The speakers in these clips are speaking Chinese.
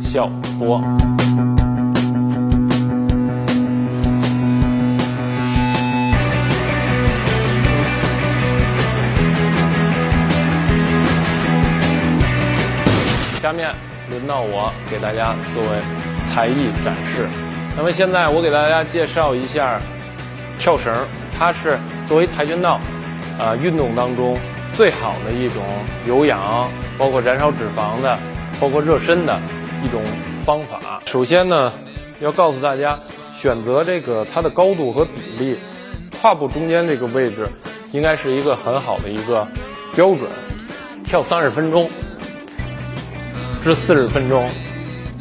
运动员刘孝波。下面轮到我给大家作为才艺展示。那么现在我给大家介绍一下跳绳，它是作为跆拳道呃运动当中最好的一种有氧，包括燃烧脂肪的，包括热身的一种方法。首先呢，要告诉大家选择这个它的高度和比例，胯部中间这个位置应该是一个很好的一个标准。跳三十分钟。至四十分钟，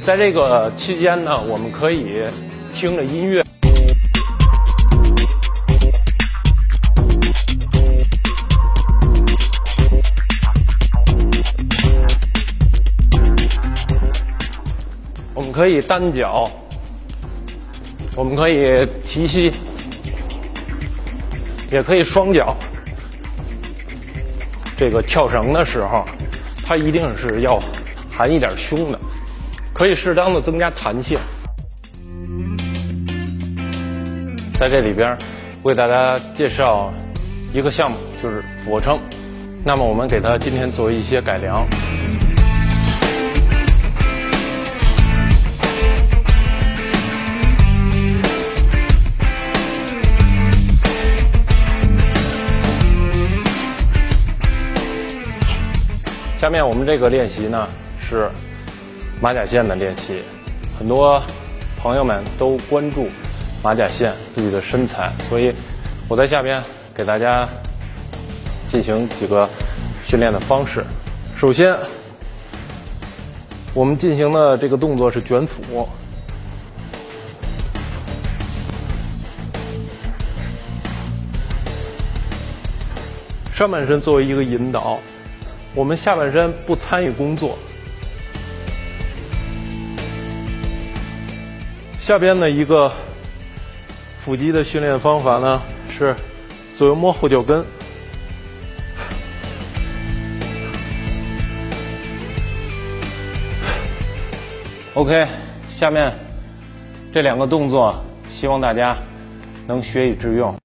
在这个期间呢，我们可以听着音乐，我们可以单脚，我们可以提膝，也可以双脚。这个跳绳的时候，它一定是要。含一点胸的，可以适当的增加弹性。在这里边，为大家介绍一个项目，就是俯卧撑。那么我们给它今天做一些改良。下面我们这个练习呢。是马甲线的练习，很多朋友们都关注马甲线自己的身材，所以我在下边给大家进行几个训练的方式。首先，我们进行的这个动作是卷腹，上半身作为一个引导，我们下半身不参与工作。下边的一个腹肌的训练方法呢，是左右摸后脚跟。OK，下面这两个动作，希望大家能学以致用。